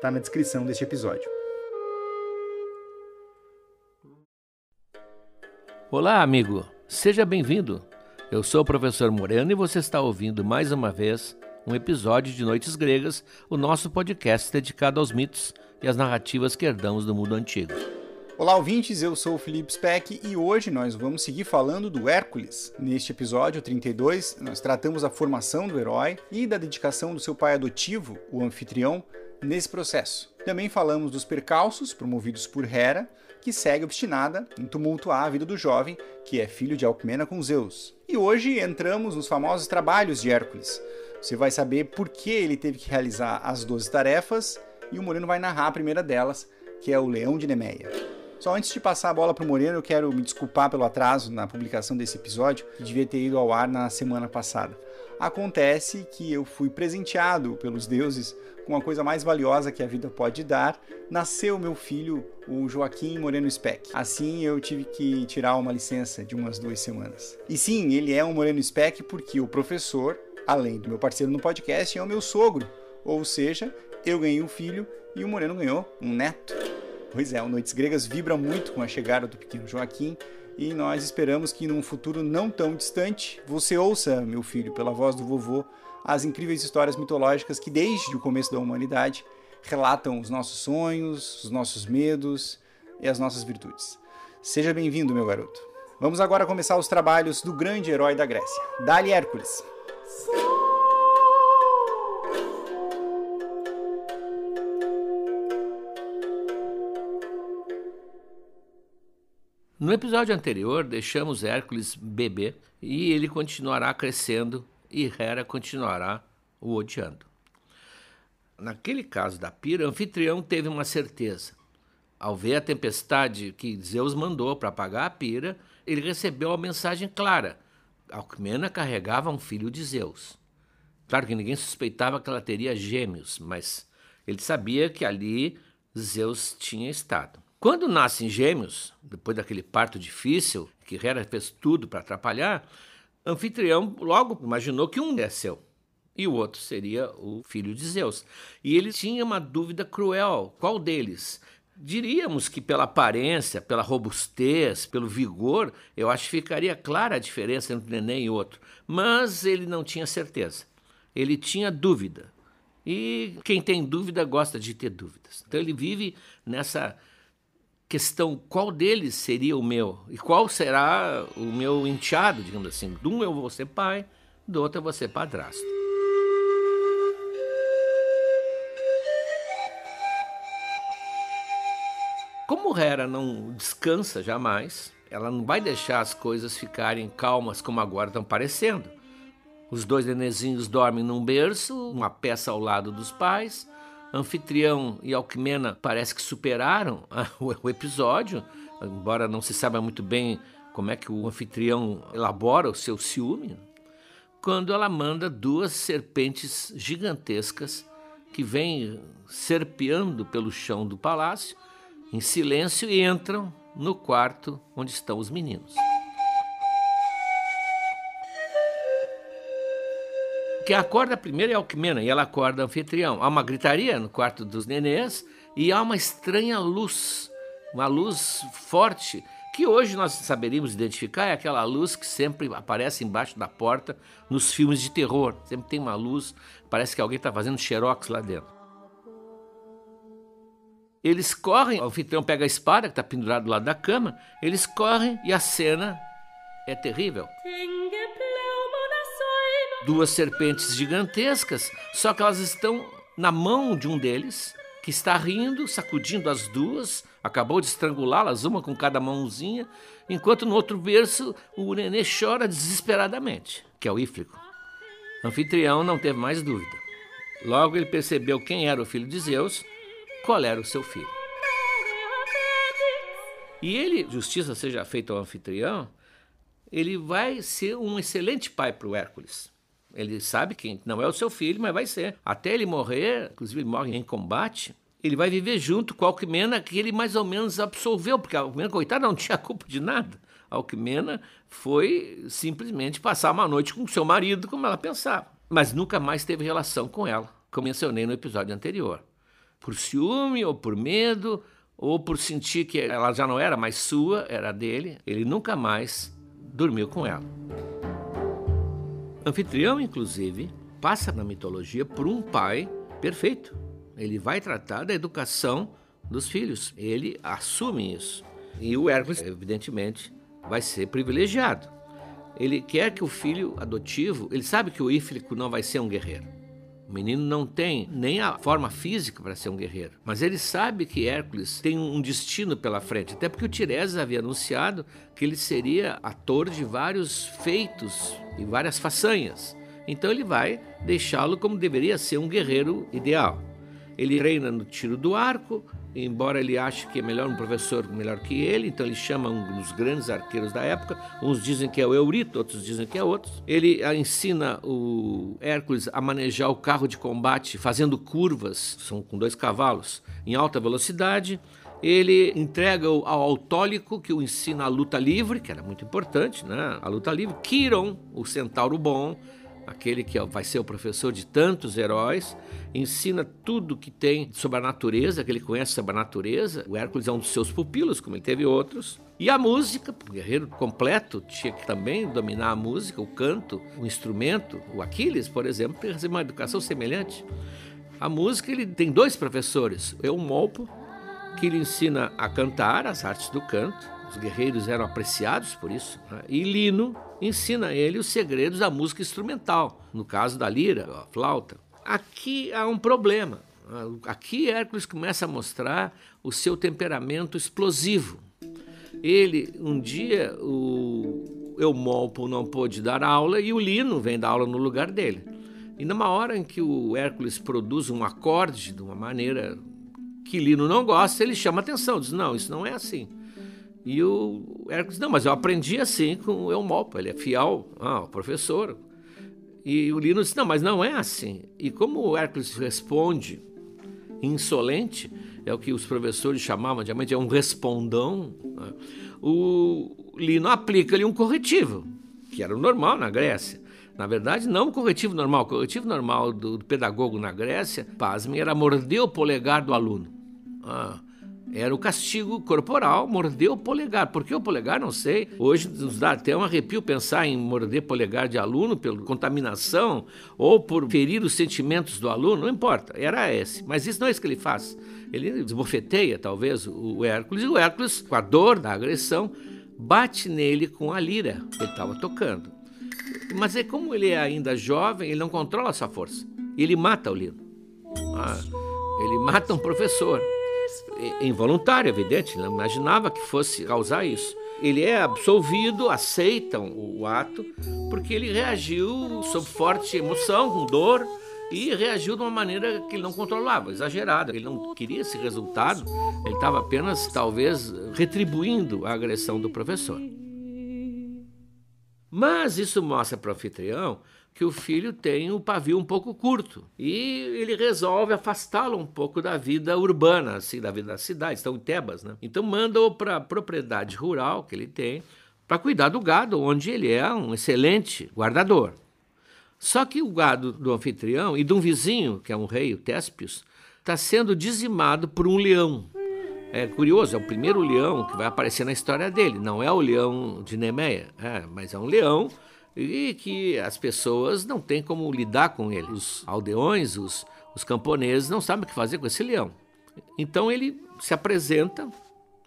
está na descrição deste episódio. Olá, amigo. Seja bem-vindo. Eu sou o professor Moreno e você está ouvindo mais uma vez um episódio de Noites Gregas, o nosso podcast dedicado aos mitos e às narrativas que herdamos do mundo antigo. Olá, ouvintes, eu sou o Felipe Speck e hoje nós vamos seguir falando do Hércules. Neste episódio 32, nós tratamos a formação do herói e da dedicação do seu pai adotivo, o anfitrião, nesse processo. Também falamos dos percalços promovidos por Hera, que segue obstinada em tumultuar a vida do jovem, que é filho de Alcmena com Zeus. E hoje entramos nos famosos trabalhos de Hércules. Você vai saber por que ele teve que realizar as 12 tarefas e o Moreno vai narrar a primeira delas, que é o Leão de Nemeia. Só antes de passar a bola para o Moreno, eu quero me desculpar pelo atraso na publicação desse episódio, que devia ter ido ao ar na semana passada. Acontece que eu fui presenteado pelos deuses com a coisa mais valiosa que a vida pode dar. Nasceu meu filho, o Joaquim Moreno Speck. Assim eu tive que tirar uma licença de umas duas semanas. E sim, ele é um Moreno Speck porque o professor, além do meu parceiro no podcast, é o meu sogro. Ou seja, eu ganhei um filho e o Moreno ganhou um neto. Pois é, o Noites Gregas vibra muito com a chegada do pequeno Joaquim e nós esperamos que num futuro não tão distante você ouça, meu filho, pela voz do vovô, as incríveis histórias mitológicas que desde o começo da humanidade relatam os nossos sonhos, os nossos medos e as nossas virtudes. Seja bem-vindo, meu garoto. Vamos agora começar os trabalhos do grande herói da Grécia, Dali Hércules. No episódio anterior, deixamos Hércules bebê e ele continuará crescendo e Hera continuará o odiando. Naquele caso da pira, o anfitrião teve uma certeza. Ao ver a tempestade que Zeus mandou para apagar a pira, ele recebeu a mensagem clara: Alcmena carregava um filho de Zeus. Claro que ninguém suspeitava que ela teria gêmeos, mas ele sabia que ali Zeus tinha estado. Quando nascem gêmeos, depois daquele parto difícil, que Hera fez tudo para atrapalhar, Anfitrião logo imaginou que um é seu e o outro seria o filho de Zeus. E ele tinha uma dúvida cruel: qual deles? Diríamos que pela aparência, pela robustez, pelo vigor, eu acho que ficaria clara a diferença entre um neném e outro. Mas ele não tinha certeza. Ele tinha dúvida. E quem tem dúvida gosta de ter dúvidas. Então ele vive nessa questão qual deles seria o meu e qual será o meu enteado, digamos assim. De um eu vou ser pai, do outro eu vou ser padrasto. Como Hera não descansa jamais, ela não vai deixar as coisas ficarem calmas como agora estão parecendo. Os dois nenezinhos dormem num berço, uma peça ao lado dos pais, Anfitrião e Alcmena parece que superaram o episódio, embora não se saiba muito bem como é que o anfitrião elabora o seu ciúme, quando ela manda duas serpentes gigantescas que vêm serpeando pelo chão do palácio em silêncio e entram no quarto onde estão os meninos. Quem acorda primeiro é Alcmena e ela acorda anfitrião. Há uma gritaria no quarto dos nenês e há uma estranha luz, uma luz forte, que hoje nós saberíamos identificar, é aquela luz que sempre aparece embaixo da porta nos filmes de terror. Sempre tem uma luz, parece que alguém está fazendo xerox lá dentro. Eles correm, o anfitrião pega a espada que está pendurada do lado da cama, eles correm e a cena é terrível. Duas serpentes gigantescas, só que elas estão na mão de um deles, que está rindo, sacudindo as duas, acabou de estrangulá-las, uma com cada mãozinha, enquanto no outro berço o nenê chora desesperadamente, que é o Íflico. O anfitrião não teve mais dúvida. Logo ele percebeu quem era o filho de Zeus, qual era o seu filho. E ele, justiça seja feita ao anfitrião, ele vai ser um excelente pai para o Hércules. Ele sabe que não é o seu filho, mas vai ser. Até ele morrer, inclusive ele morre em combate, ele vai viver junto com a Alquimena, que ele mais ou menos absolveu, porque a Alquimena, coitada, não tinha culpa de nada. A Alquimena foi simplesmente passar uma noite com seu marido, como ela pensava. Mas nunca mais teve relação com ela, como mencionei no episódio anterior. Por ciúme ou por medo, ou por sentir que ela já não era mais sua, era dele, ele nunca mais dormiu com ela. Anfitrião, inclusive, passa na mitologia por um pai perfeito. Ele vai tratar da educação dos filhos. Ele assume isso. E o Hércules, evidentemente, vai ser privilegiado. Ele quer que o filho adotivo, ele sabe que o Íflico não vai ser um guerreiro. O menino não tem nem a forma física para ser um guerreiro, mas ele sabe que Hércules tem um destino pela frente, até porque o Tiresias havia anunciado que ele seria ator de vários feitos e várias façanhas. Então ele vai deixá-lo como deveria ser um guerreiro ideal. Ele treina no tiro do arco, embora ele ache que é melhor um professor melhor que ele, então ele chama um dos grandes arqueiros da época. Uns dizem que é o Eurito, outros dizem que é outros. Ele ensina o Hércules a manejar o carro de combate fazendo curvas, são com dois cavalos, em alta velocidade. Ele entrega ao Autólico, que o ensina a luta livre, que era muito importante, né? A luta livre. Quiron, o centauro bom, aquele que vai ser o professor de tantos heróis, ensina tudo que tem sobre a natureza, que ele conhece sobre a natureza. O Hércules é um dos seus pupilos, como ele teve outros. E a música, o guerreiro completo tinha que também dominar a música, o canto, o instrumento. O Aquiles, por exemplo, tem uma educação semelhante. A música, ele tem dois professores, Eumolpo, que lhe ensina a cantar as artes do canto, os guerreiros eram apreciados por isso. Né? E Lino ensina a ele os segredos da música instrumental, no caso da lira, a flauta. Aqui há um problema. Aqui Hércules começa a mostrar o seu temperamento explosivo. Ele, um dia, o Eumolpo não pôde dar aula e o Lino vem dar aula no lugar dele. E numa hora em que o Hércules produz um acorde de uma maneira que Lino não gosta, ele chama atenção, diz: Não, isso não é assim. E o Hércules, não, mas eu aprendi assim com o Eumolpo, ele é fiel ao professor. E o Lino disse, não, mas não é assim. E como o Hércules responde insolente, é o que os professores chamavam de é um respondão, né? o Lino aplica-lhe um corretivo, que era o normal na Grécia. Na verdade, não o corretivo normal. O corretivo normal do, pedagogo na Grécia, pasmem, era morder o polegar do aluno. Ah, era o castigo corporal, morder o polegar. Por que o polegar? Não sei. Hoje nos dá até um arrepio pensar em morder polegar de aluno pela contaminação ou por ferir os sentimentos do aluno, não importa. Era esse. Mas isso não é isso que ele faz. Ele desbofeteia, talvez, o Hércules, e o Hércules, com a dor da agressão, bate nele com a lira que ele estava tocando. Mas é como ele é ainda jovem, ele não controla essa força. E ele mata o Lino. Ah, ele mata um professor involuntário, evidente, não imaginava que fosse causar isso. Ele é absolvido, aceitam o ato, porque ele reagiu sob forte emoção, com dor, e reagiu de uma maneira que ele não controlava, exagerada. Ele não queria esse resultado, ele estava apenas, talvez, retribuindo a agressão do professor. Mas isso mostra para o anfitrião que o filho tem o pavio um pouco curto e ele resolve afastá-lo um pouco da vida urbana, assim, da vida da cidade, estão em Tebas, né? Então manda-o para a propriedade rural que ele tem para cuidar do gado, onde ele é um excelente guardador. Só que o gado do anfitrião e de um vizinho, que é um rei, o Téspios, está sendo dizimado por um leão. É curioso, é o primeiro leão que vai aparecer na história dele. Não é o leão de Nemeia, é, mas é um leão e que as pessoas não têm como lidar com ele. Os aldeões, os, os camponeses não sabem o que fazer com esse leão. Então ele se apresenta,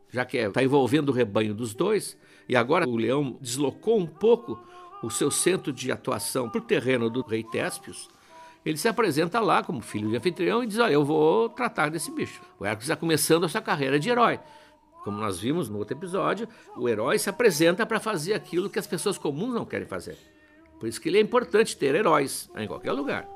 já que está é, envolvendo o rebanho dos dois, e agora o leão deslocou um pouco o seu centro de atuação para o terreno do rei Téspios, ele se apresenta lá como filho de anfitrião e diz: Olha, eu vou tratar desse bicho. O Hércules está começando a sua carreira de herói. Como nós vimos no outro episódio, o herói se apresenta para fazer aquilo que as pessoas comuns não querem fazer. Por isso que ele é importante ter heróis em qualquer lugar.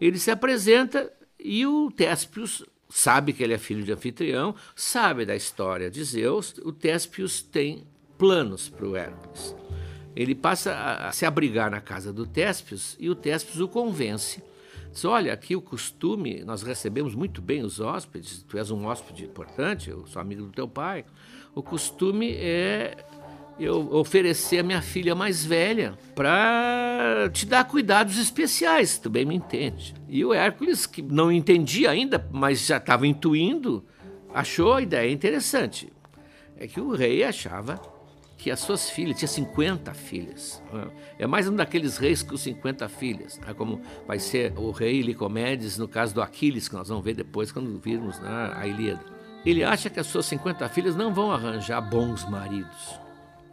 Ele se apresenta e o Téspios sabe que ele é filho de anfitrião, sabe da história de Zeus. O Téspios tem planos para o Hércules. Ele passa a se abrigar na casa do Téspios e o Téspios o convence. Diz: Olha, aqui o costume, nós recebemos muito bem os hóspedes, tu és um hóspede importante, eu sou amigo do teu pai. O costume é eu oferecer a minha filha mais velha para te dar cuidados especiais, tu bem me entende. E o Hércules, que não entendia ainda, mas já estava intuindo, achou a ideia interessante. É que o rei achava que as suas filhas, tinha 50 filhas. É mais um daqueles reis com 50 filhas, né? como vai ser o rei Licomedes no caso do Aquiles, que nós vamos ver depois quando virmos né, a Ilíada. Ele acha que as suas 50 filhas não vão arranjar bons maridos.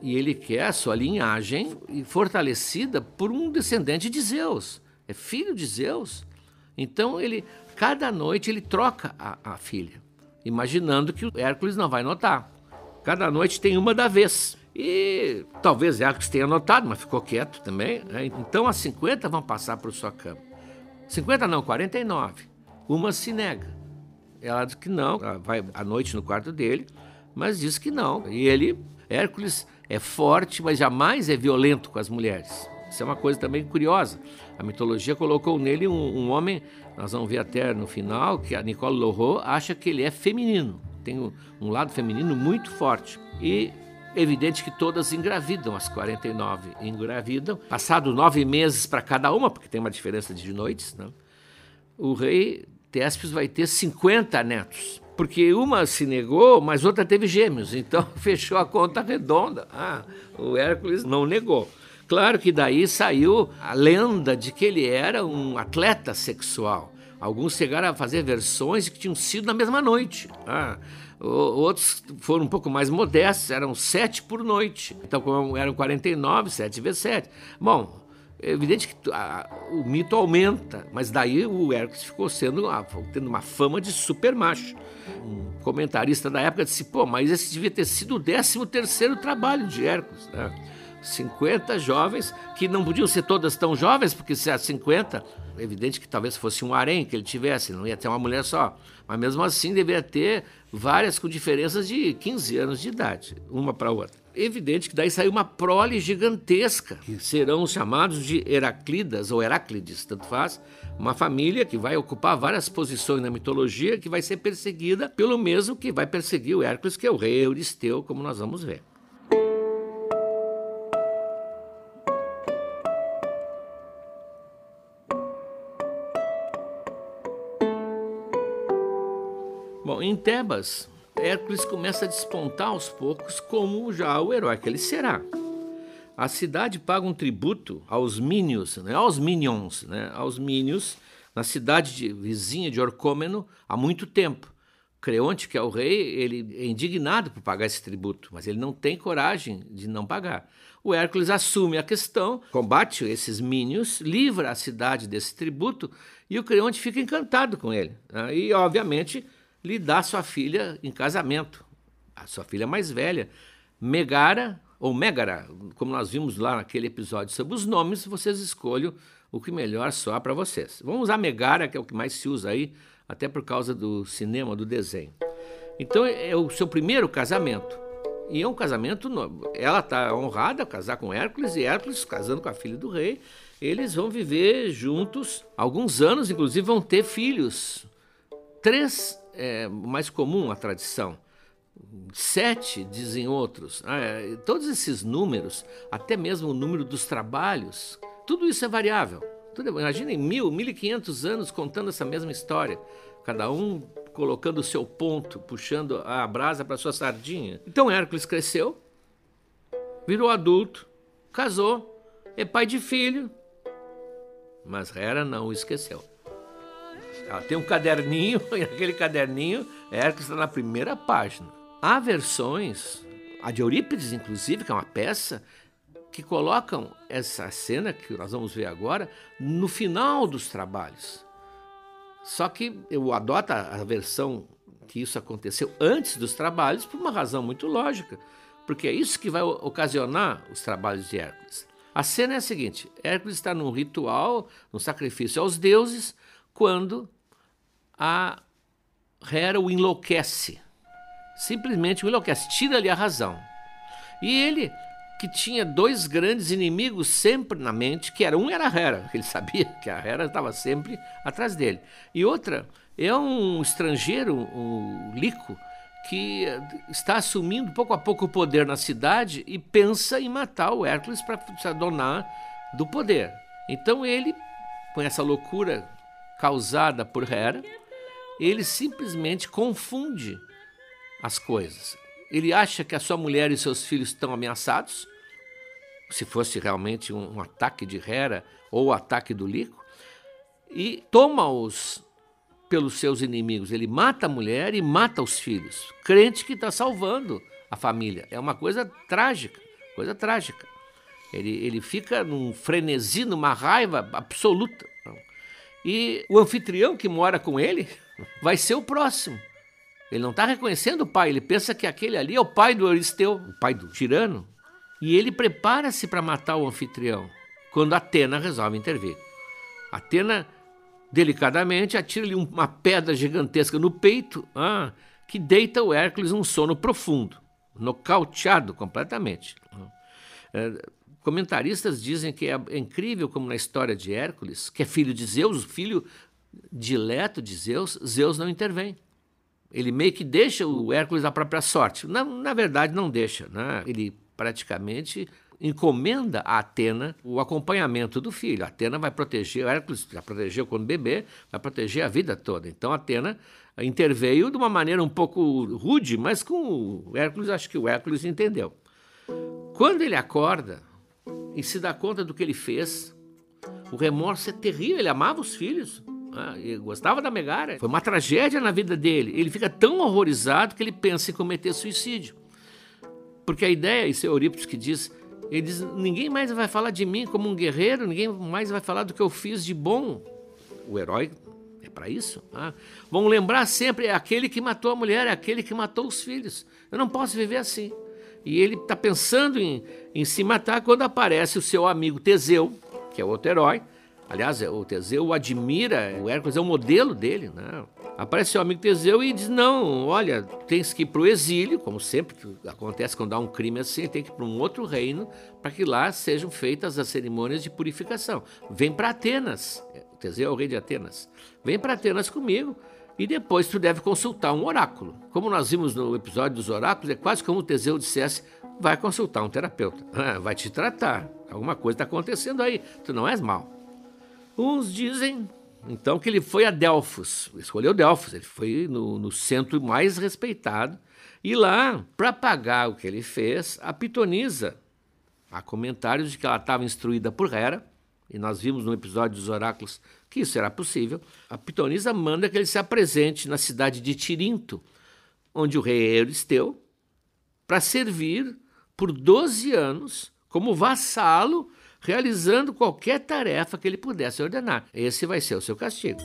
E ele quer a sua linhagem fortalecida por um descendente de Zeus. É filho de Zeus. Então ele, cada noite ele troca a, a filha, imaginando que o Hércules não vai notar. Cada noite tem uma da vez. E talvez Hércules tenha notado, mas ficou quieto também. Né? Então as 50 vão passar para sua cama. 50 não, 49. Uma se nega. Ela diz que não, ela vai à noite no quarto dele, mas diz que não. E ele, Hércules, é forte, mas jamais é violento com as mulheres. Isso é uma coisa também curiosa. A mitologia colocou nele um, um homem, nós vamos ver até no final, que a Nicole Lorraud acha que ele é feminino. Tem um, um lado feminino muito forte. E é evidente que todas engravidam, as 49 engravidam. Passado nove meses para cada uma, porque tem uma diferença de noites, né? o rei Téspios vai ter 50 netos porque uma se negou, mas outra teve gêmeos, então fechou a conta redonda. Ah, o Hércules não negou. Claro que daí saiu a lenda de que ele era um atleta sexual. Alguns chegaram a fazer versões que tinham sido na mesma noite. Ah, outros foram um pouco mais modestos, eram sete por noite. Então, como eram 49, sete vezes sete. Bom, é evidente que a, o mito aumenta, mas daí o Hércules ficou sendo tendo uma fama de super macho. Um comentarista da época disse: pô, mas esse devia ter sido o 13 terceiro trabalho de Hércules. Né? 50 jovens, que não podiam ser todas tão jovens, porque se há 50, é evidente que talvez fosse um harém que ele tivesse, não ia ter uma mulher só. Mas mesmo assim deveria ter várias com diferenças de 15 anos de idade, uma para outra evidente que daí saiu uma prole gigantesca, que serão chamados de Heraclidas ou Heráclides, tanto faz, uma família que vai ocupar várias posições na mitologia, que vai ser perseguida pelo mesmo que vai perseguir o Hércules, que é o rei Euristeu, como nós vamos ver. Tebas, Hércules começa a despontar aos poucos como já o herói que ele será. A cidade paga um tributo aos Mínios, né, aos Minions, né, aos Mínios, na cidade de, vizinha de Orcômeno há muito tempo. Creonte, que é o rei, ele é indignado por pagar esse tributo, mas ele não tem coragem de não pagar. O Hércules assume a questão, combate esses Mínios, livra a cidade desse tributo e o Creonte fica encantado com ele. Né, e, obviamente, lhe dá sua filha em casamento, a sua filha mais velha, Megara ou Megara, como nós vimos lá naquele episódio sobre os nomes, vocês escolham o que melhor soar para vocês. Vamos usar Megara, que é o que mais se usa aí, até por causa do cinema, do desenho. Então é o seu primeiro casamento. E é um casamento, ela está honrada a casar com Hércules e Hércules casando com a filha do rei. Eles vão viver juntos alguns anos, inclusive vão ter filhos. Três é mais comum a tradição. Sete, dizem outros. É, todos esses números, até mesmo o número dos trabalhos, tudo isso é variável. Tudo, imaginem mil, mil e quinhentos anos contando essa mesma história. Cada um colocando o seu ponto, puxando a brasa para sua sardinha. Então Hércules cresceu, virou adulto, casou, é pai de filho, mas Hera não o esqueceu. Ela tem um caderninho, e aquele caderninho, Hércules está na primeira página. Há versões, a de Eurípides, inclusive, que é uma peça, que colocam essa cena que nós vamos ver agora no final dos trabalhos. Só que eu adoto a versão que isso aconteceu antes dos trabalhos por uma razão muito lógica, porque é isso que vai ocasionar os trabalhos de Hércules. A cena é a seguinte: Hércules está num ritual, num sacrifício aos deuses, quando a Hera o enlouquece. Simplesmente o enlouquece, tira-lhe a razão. E ele, que tinha dois grandes inimigos sempre na mente, que era um era a Hera, ele sabia que a Hera estava sempre atrás dele. E outra é um estrangeiro, um Lico, que está assumindo pouco a pouco o poder na cidade e pensa em matar o Hércules para se adonar do poder. Então ele, com essa loucura causada por Hera, ele simplesmente confunde as coisas. Ele acha que a sua mulher e seus filhos estão ameaçados, se fosse realmente um, um ataque de Hera ou o ataque do Lico, e toma-os pelos seus inimigos. Ele mata a mulher e mata os filhos. Crente que está salvando a família. É uma coisa trágica, coisa trágica. Ele, ele fica num frenesi, numa raiva absoluta. E o anfitrião que mora com ele vai ser o próximo. Ele não está reconhecendo o pai, ele pensa que aquele ali é o pai do Euristeu, o pai do tirano. E ele prepara-se para matar o anfitrião, quando Atena resolve intervir. Atena, delicadamente, atira-lhe uma pedra gigantesca no peito, ah, que deita o Hércules num sono profundo, nocauteado completamente. É, comentaristas dizem que é incrível como na história de Hércules, que é filho de Zeus, filho dileto de Zeus, Zeus não intervém. Ele meio que deixa o Hércules à própria sorte. Na, na verdade, não deixa. Né? Ele praticamente encomenda a Atena o acompanhamento do filho. A Atena vai proteger, o Hércules já protegeu quando bebê, vai proteger a vida toda. Então Atena interveio de uma maneira um pouco rude, mas com o Hércules, acho que o Hércules entendeu. Quando ele acorda e se dá conta do que ele fez, o remorso é terrível, ele amava os filhos. Né? gostava da Megara. Foi uma tragédia na vida dele. Ele fica tão horrorizado que ele pensa em cometer suicídio. Porque a ideia, isso é Eurípides que diz, ele diz: ninguém mais vai falar de mim como um guerreiro, ninguém mais vai falar do que eu fiz de bom. O herói é para isso. Né? Vão lembrar sempre: é aquele que matou a mulher, é aquele que matou os filhos. Eu não posso viver assim. E ele está pensando em, em se matar quando aparece o seu amigo Teseu, que é outro herói, Aliás, o Teseu admira, o Hércules é o modelo dele, né? Aparece seu amigo Teseu e diz: Não, olha, tens que ir para o exílio, como sempre acontece quando há um crime assim, tem que ir para um outro reino para que lá sejam feitas as cerimônias de purificação. Vem para Atenas, o Teseu é o rei de Atenas. Vem para Atenas comigo e depois tu deve consultar um oráculo. Como nós vimos no episódio dos oráculos, é quase como o Teseu dissesse: Vai consultar um terapeuta, vai te tratar. Alguma coisa está acontecendo aí, tu não és mal. Uns dizem, então, que ele foi a Delfos, escolheu Delfos, ele foi no, no centro mais respeitado. E lá, para pagar o que ele fez, a pitonisa, há comentários de que ela estava instruída por Hera, e nós vimos no episódio dos oráculos que isso era possível. A pitonisa manda que ele se apresente na cidade de Tirinto, onde o rei Euristeu, para servir por 12 anos como vassalo realizando qualquer tarefa que ele pudesse ordenar. Esse vai ser o seu castigo.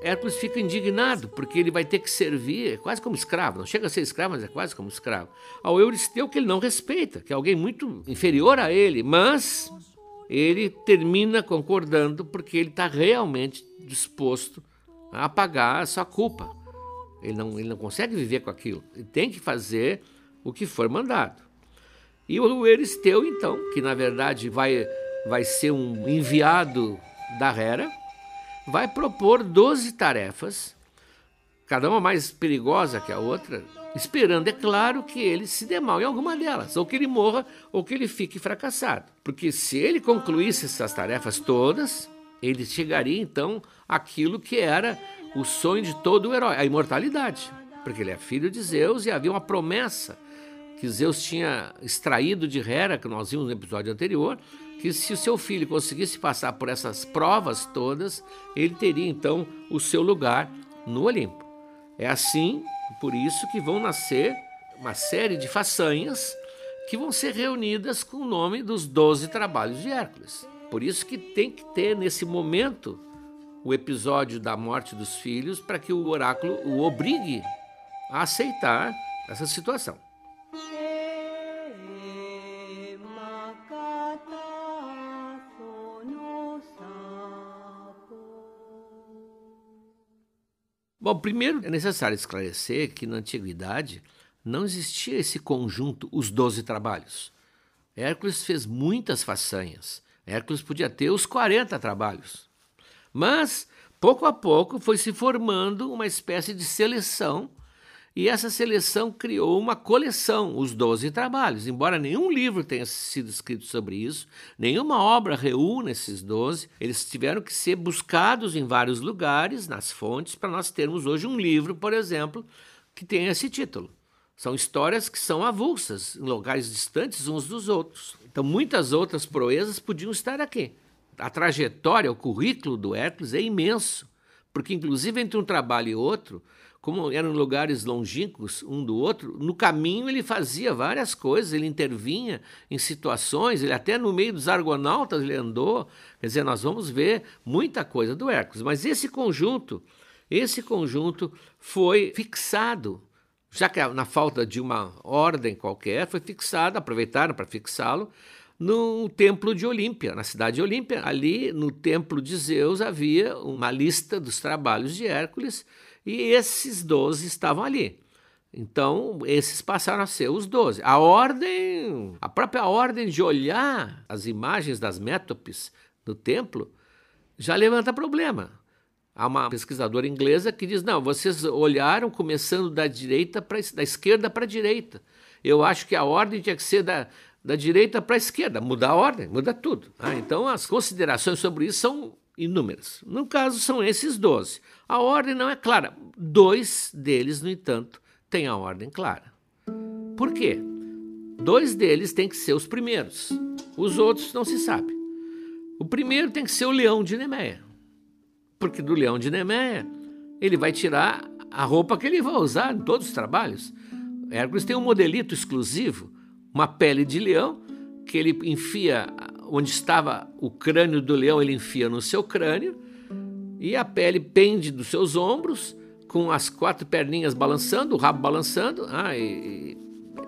Hércules fica indignado, porque ele vai ter que servir quase como escravo, não chega a ser escravo, mas é quase como escravo, ao Euristeu que ele não respeita, que é alguém muito inferior a ele, mas ele termina concordando porque ele está realmente disposto a pagar a sua culpa. Ele não, ele não consegue viver com aquilo, ele tem que fazer o que for mandado. E o Euristeu, então, que na verdade vai, vai ser um enviado da Hera, vai propor 12 tarefas, cada uma mais perigosa que a outra, esperando, é claro, que ele se dê mal em alguma delas, ou que ele morra, ou que ele fique fracassado. Porque se ele concluísse essas tarefas todas, ele chegaria então àquilo que era o sonho de todo o herói, a imortalidade. Porque ele é filho de Zeus e havia uma promessa que Zeus tinha extraído de Hera, que nós vimos no episódio anterior, que se o seu filho conseguisse passar por essas provas todas, ele teria então o seu lugar no Olimpo. É assim, por isso que vão nascer uma série de façanhas que vão ser reunidas com o nome dos doze trabalhos de Hércules. Por isso que tem que ter nesse momento o episódio da morte dos filhos para que o oráculo o obrigue a aceitar essa situação. Bom, primeiro é necessário esclarecer que na antiguidade não existia esse conjunto, os doze trabalhos. Hércules fez muitas façanhas. Hércules podia ter os 40 trabalhos. Mas, pouco a pouco, foi se formando uma espécie de seleção, e essa seleção criou uma coleção, os Doze Trabalhos. Embora nenhum livro tenha sido escrito sobre isso, nenhuma obra reúne esses doze, eles tiveram que ser buscados em vários lugares, nas fontes, para nós termos hoje um livro, por exemplo, que tenha esse título. São histórias que são avulsas, em locais distantes uns dos outros. Então, muitas outras proezas podiam estar aqui. A trajetória, o currículo do Hércules é imenso, porque, inclusive, entre um trabalho e outro, como eram lugares longínquos um do outro, no caminho ele fazia várias coisas, ele intervinha em situações, ele até no meio dos argonautas ele andou. Quer dizer, nós vamos ver muita coisa do Hércules, mas esse conjunto, esse conjunto foi fixado já que na falta de uma ordem qualquer, foi fixado, aproveitaram para fixá-lo, no templo de Olímpia, na cidade de Olímpia. Ali, no templo de Zeus, havia uma lista dos trabalhos de Hércules e esses doze estavam ali. Então, esses passaram a ser os doze. A ordem, a própria ordem de olhar as imagens das métopes no templo já levanta problema. Há uma pesquisadora inglesa que diz: não, vocês olharam começando da direita para da esquerda para a direita. Eu acho que a ordem tinha que ser da, da direita para a esquerda. Muda a ordem, muda tudo. Ah, então as considerações sobre isso são inúmeras. No caso, são esses 12. A ordem não é clara. Dois deles, no entanto, têm a ordem clara. Por quê? Dois deles têm que ser os primeiros. Os outros não se sabe. O primeiro tem que ser o leão de Nemeia porque do leão de Nemeia ele vai tirar a roupa que ele vai usar em todos os trabalhos. Hércules tem um modelito exclusivo, uma pele de leão, que ele enfia onde estava o crânio do leão, ele enfia no seu crânio, e a pele pende dos seus ombros, com as quatro perninhas balançando, o rabo balançando. Ah, e,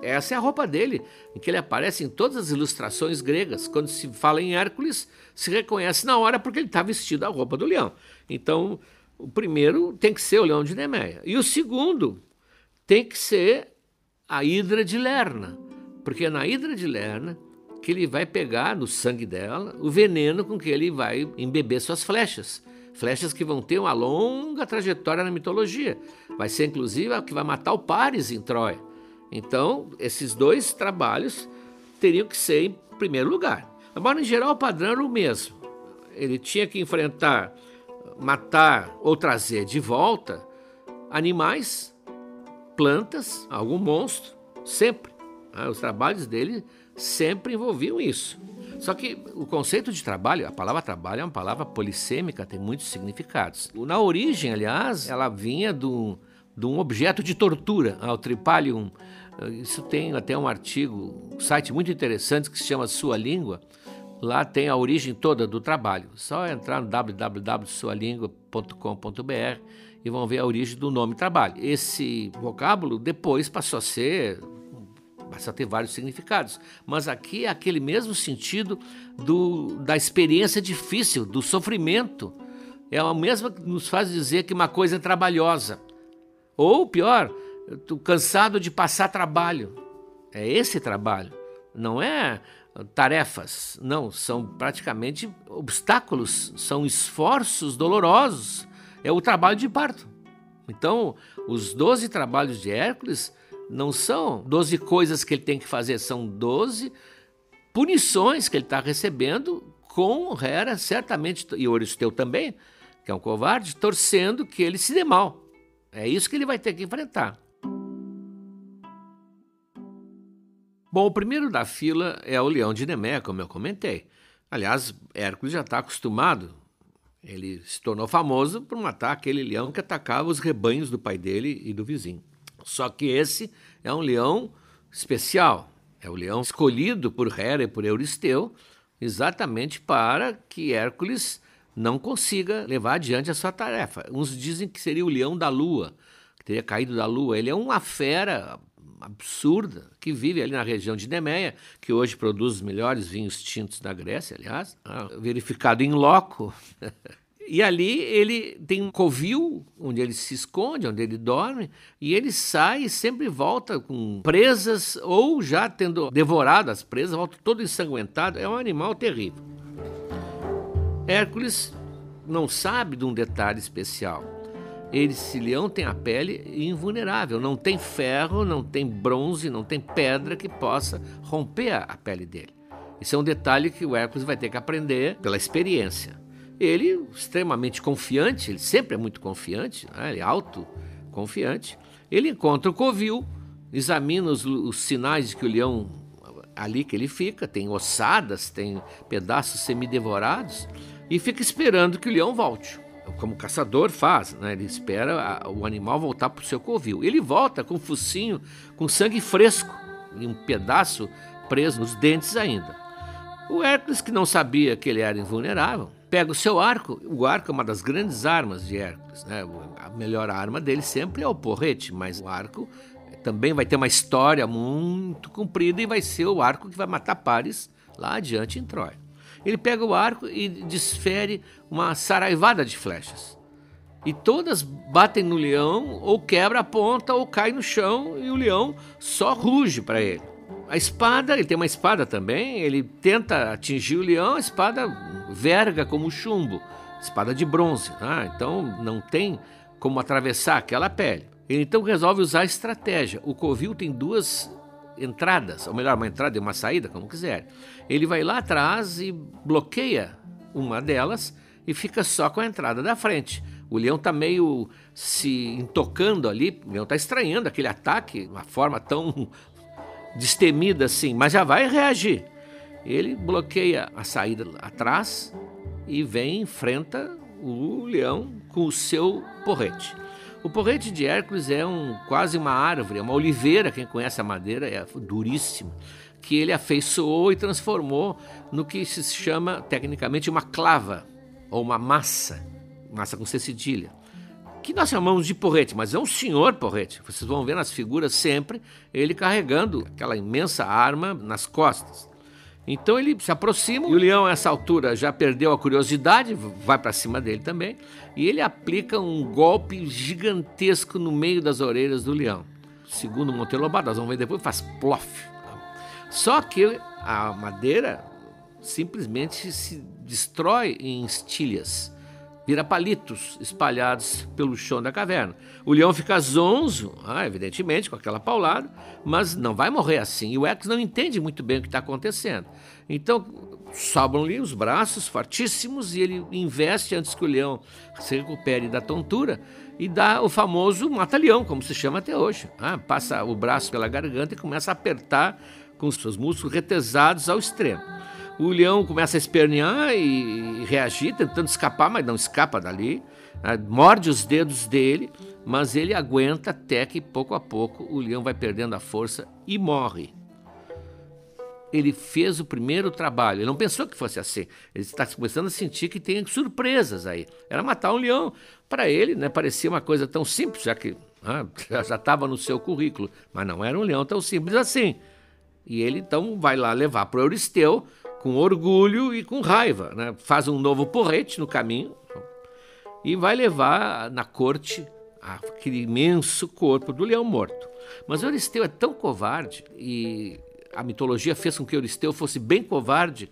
essa é a roupa dele, em que ele aparece em todas as ilustrações gregas. Quando se fala em Hércules, se reconhece na hora porque ele está vestido a roupa do leão. Então, o primeiro tem que ser o leão de Nemeia. E o segundo tem que ser a hidra de Lerna, porque na hidra de Lerna que ele vai pegar no sangue dela o veneno com que ele vai embeber suas flechas. Flechas que vão ter uma longa trajetória na mitologia. Vai ser inclusive a que vai matar o Paris em Troia. Então, esses dois trabalhos teriam que ser em primeiro lugar. Agora, em geral, o padrão era o mesmo. Ele tinha que enfrentar, matar ou trazer de volta animais, plantas, algum monstro, sempre. Ah, os trabalhos dele sempre envolviam isso. Só que o conceito de trabalho, a palavra trabalho é uma palavra polissêmica, tem muitos significados. Na origem, aliás, ela vinha de um objeto de tortura, o tripalium isso tem até um artigo, um site muito interessante que se chama Sua Língua. Lá tem a origem toda do trabalho. Só entrar no www.sualingua.com.br e vão ver a origem do nome trabalho. Esse vocábulo depois passou a ser passou a ter vários significados, mas aqui é aquele mesmo sentido do, da experiência difícil, do sofrimento. É a mesma que nos faz dizer que uma coisa é trabalhosa. Ou pior, cansado de passar trabalho. É esse trabalho, não é tarefas, não, são praticamente obstáculos, são esforços dolorosos. É o trabalho de parto. Então, os 12 trabalhos de Hércules não são 12 coisas que ele tem que fazer, são 12 punições que ele está recebendo com Hera, certamente, e Oristeu também, que é um covarde, torcendo que ele se dê mal. É isso que ele vai ter que enfrentar. Bom, o primeiro da fila é o leão de Nemé, como eu comentei. Aliás, Hércules já está acostumado. Ele se tornou famoso por matar aquele leão que atacava os rebanhos do pai dele e do vizinho. Só que esse é um leão especial. É o leão escolhido por Hera e por Euristeu, exatamente para que Hércules não consiga levar adiante a sua tarefa. Uns dizem que seria o leão da lua, que teria caído da lua. Ele é uma fera absurda que vive ali na região de Nemeia, que hoje produz os melhores vinhos tintos da Grécia, aliás, ah, verificado em loco. E ali ele tem um covil onde ele se esconde, onde ele dorme, e ele sai e sempre volta com presas ou já tendo devorado as presas, volta todo ensanguentado. É um animal terrível. Hércules não sabe de um detalhe especial. Esse leão tem a pele invulnerável, não tem ferro, não tem bronze, não tem pedra que possa romper a pele dele. Isso é um detalhe que o Hércules vai ter que aprender pela experiência. Ele, extremamente confiante, ele sempre é muito confiante, né? ele é autoconfiante, ele encontra o covil, examina os, os sinais de que o leão ali que ele fica, tem ossadas, tem pedaços semidevorados, e fica esperando que o leão volte. Como o caçador faz, né? ele espera o animal voltar para o seu covil. Ele volta com focinho, com sangue fresco e um pedaço preso nos dentes ainda. O Hércules, que não sabia que ele era invulnerável, pega o seu arco. O arco é uma das grandes armas de Hércules. Né? A melhor arma dele sempre é o porrete, mas o arco também vai ter uma história muito comprida e vai ser o arco que vai matar Paris lá adiante em Troia. Ele pega o arco e desfere uma saraivada de flechas. E todas batem no leão, ou quebra a ponta, ou cai no chão, e o leão só ruge para ele. A espada, ele tem uma espada também, ele tenta atingir o leão, a espada verga como chumbo, espada de bronze, né? então não tem como atravessar aquela pele. Ele então resolve usar a estratégia. O covil tem duas entradas, ou melhor, uma entrada e uma saída, como quiser. Ele vai lá atrás e bloqueia uma delas e fica só com a entrada da frente. O leão está meio se intocando ali, o leão está estranhando aquele ataque, uma forma tão destemida assim, mas já vai reagir. Ele bloqueia a saída atrás e vem enfrenta o leão com o seu porrete. O porrete de Hércules é um, quase uma árvore, é uma oliveira, quem conhece a madeira é duríssima, que ele afeiçoou e transformou no que se chama tecnicamente uma clava ou uma massa, massa com cedilha que nós chamamos de porrete, mas é um senhor porrete. Vocês vão ver nas figuras sempre ele carregando aquela imensa arma nas costas. Então ele se aproxima, e o leão, a essa altura, já perdeu a curiosidade, vai para cima dele também, e ele aplica um golpe gigantesco no meio das orelhas do leão. Segundo Monteiro Lobato, nós vamos ver depois, faz plof. Só que a madeira simplesmente se destrói em estilhas vira palitos espalhados pelo chão da caverna. O leão fica zonzo, ah, evidentemente, com aquela paulada, mas não vai morrer assim. E o Hércules não entende muito bem o que está acontecendo. Então, sobram-lhe os braços fortíssimos e ele investe antes que o leão se recupere da tontura e dá o famoso mata-leão, como se chama até hoje. Ah, passa o braço pela garganta e começa a apertar com os seus músculos retesados ao extremo. O leão começa a espernear e, reagir, tentando escapar, mas não escapa dali. Né? Morde os dedos dele, mas ele aguenta até que pouco a pouco o leão vai perdendo a força e morre. Ele fez o primeiro trabalho, ele não pensou que fosse assim. Ele está começando a sentir que tem surpresas aí. Era matar um leão. Para ele, né, parecia uma coisa tão simples, já que ah, já estava no seu currículo, mas não era um leão tão simples assim. E ele então vai lá levar para o Euristeu com orgulho e com raiva. Né? Faz um novo porrete no caminho e vai levar na corte aquele imenso corpo do leão morto. Mas Euristeu é tão covarde e a mitologia fez com que Euristeu fosse bem covarde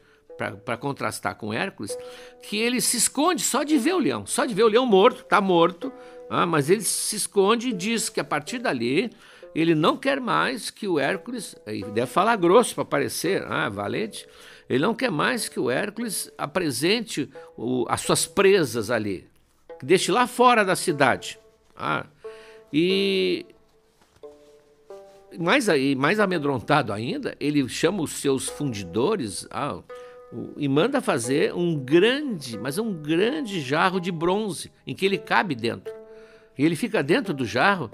para contrastar com Hércules, que ele se esconde só de ver o leão, só de ver o leão morto, está morto, ah, mas ele se esconde e diz que a partir dali ele não quer mais que o Hércules, deve falar grosso para parecer ah, valente, ele não quer mais que o Hércules apresente o, as suas presas ali, que deixe lá fora da cidade. Ah, e mais, aí, mais amedrontado ainda, ele chama os seus fundidores ah, e manda fazer um grande, mas um grande jarro de bronze, em que ele cabe dentro. E ele fica dentro do jarro,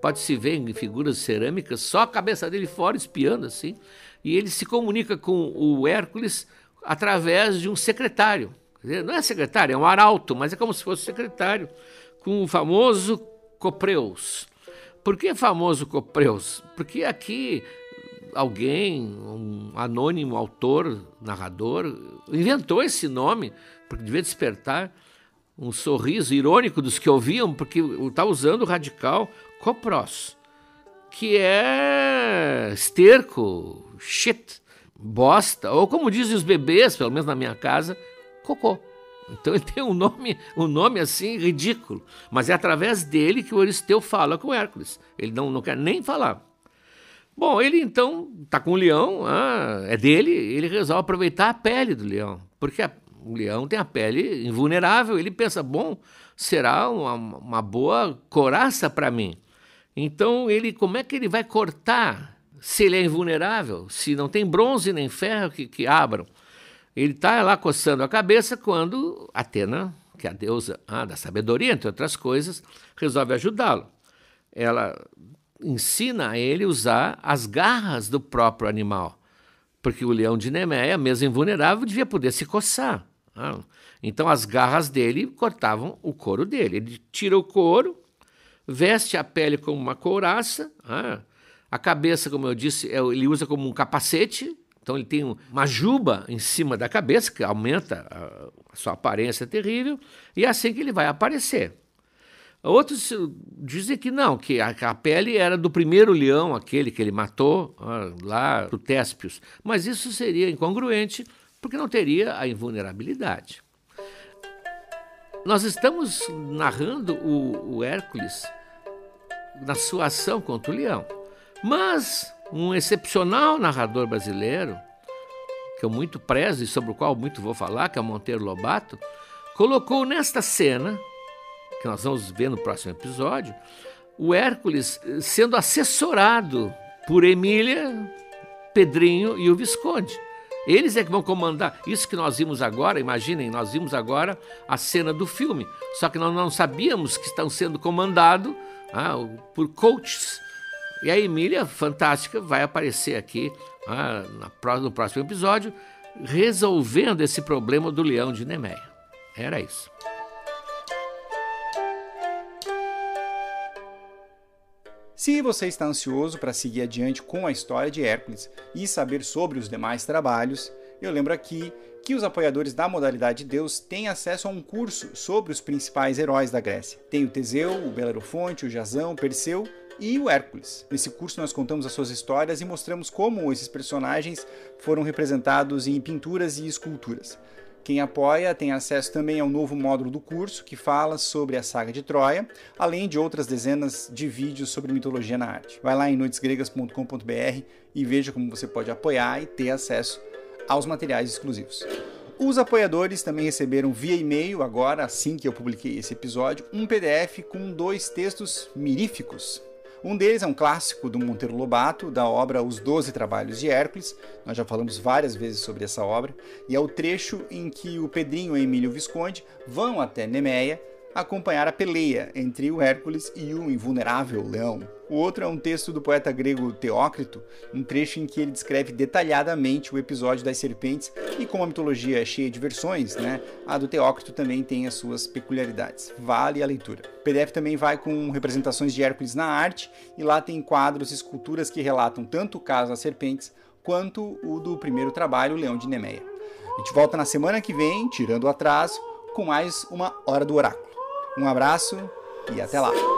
pode se ver em figuras cerâmicas, só a cabeça dele fora espiando assim. E ele se comunica com o Hércules através de um secretário. Não é secretário, é um arauto, mas é como se fosse secretário, com o famoso Copreus. Por que famoso Copreus? Porque aqui alguém, um anônimo autor, narrador, inventou esse nome, porque devia despertar um sorriso irônico dos que ouviam, porque está usando o radical copros, que é esterco, shit, bosta, ou como dizem os bebês, pelo menos na minha casa, cocô. Então ele tem um nome, um nome assim ridículo, mas é através dele que o Euristeu fala com Hércules. Ele não, não quer nem falar. Bom, ele então está com o leão, ah, é dele, ele resolve aproveitar a pele do leão, porque a, o leão tem a pele invulnerável. Ele pensa, bom, será uma, uma boa coraça para mim. Então ele, como é que ele vai cortar se ele é invulnerável, se não tem bronze nem ferro que, que abram? Ele está lá coçando a cabeça quando Atena, que é a deusa ah, da sabedoria, entre outras coisas, resolve ajudá-lo. Ela ensina a ele usar as garras do próprio animal, porque o leão de Nemeia, mesmo invulnerável, devia poder se coçar. Ah, então as garras dele cortavam o couro dele. Ele tira o couro, veste a pele como uma couraça, ah, a cabeça, como eu disse, é ele usa como um capacete. Então ele tem uma juba em cima da cabeça que aumenta a sua aparência terrível e é assim que ele vai aparecer. Outros dizem que não, que a, pele era do primeiro leão, aquele que ele matou ah, lá, o Téspios. Mas isso seria incongruente porque não teria a invulnerabilidade. Nós estamos narrando o, o Hércules na sua ação contra o leão, mas um excepcional narrador brasileiro, que eu muito prezo e sobre o qual muito vou falar, que é Monteiro Lobato, colocou nesta cena, que nós vamos ver no próximo episódio, o Hércules sendo assessorado por Emília, Pedrinho e o Visconde. Eles é que vão comandar. Isso que nós vimos agora, imaginem, nós vimos agora a cena do filme. Só que nós não sabíamos que estão sendo comandados ah, por coaches. E a Emília, fantástica, vai aparecer aqui ah, no próximo episódio, resolvendo esse problema do leão de Nemeia. Era isso. Se você está ansioso para seguir adiante com a história de Hércules e saber sobre os demais trabalhos, eu lembro aqui que os apoiadores da modalidade Deus têm acesso a um curso sobre os principais heróis da Grécia. Tem o Teseu, o Belerofonte, o Jasão, o Perseu e o Hércules. Nesse curso nós contamos as suas histórias e mostramos como esses personagens foram representados em pinturas e esculturas. Quem apoia tem acesso também ao novo módulo do curso que fala sobre a saga de Troia, além de outras dezenas de vídeos sobre mitologia na arte. Vai lá em noitesgregas.com.br e veja como você pode apoiar e ter acesso aos materiais exclusivos. Os apoiadores também receberam via e-mail, agora assim que eu publiquei esse episódio, um PDF com dois textos miríficos um deles é um clássico do Monteiro Lobato, da obra Os Doze Trabalhos de Hércules. Nós já falamos várias vezes sobre essa obra, e é o trecho em que o Pedrinho e Emílio Visconde vão até Nemeia acompanhar a peleia entre o Hércules e o invulnerável leão. O outro é um texto do poeta grego Teócrito, um trecho em que ele descreve detalhadamente o episódio das serpentes e como a mitologia é cheia de versões, né, a do Teócrito também tem as suas peculiaridades. Vale a leitura. O PDF também vai com representações de Hércules na arte e lá tem quadros e esculturas que relatam tanto o caso das serpentes quanto o do primeiro trabalho, Leão de Nemeia. A gente volta na semana que vem, tirando o atraso, com mais uma Hora do Oráculo. Um abraço e até lá!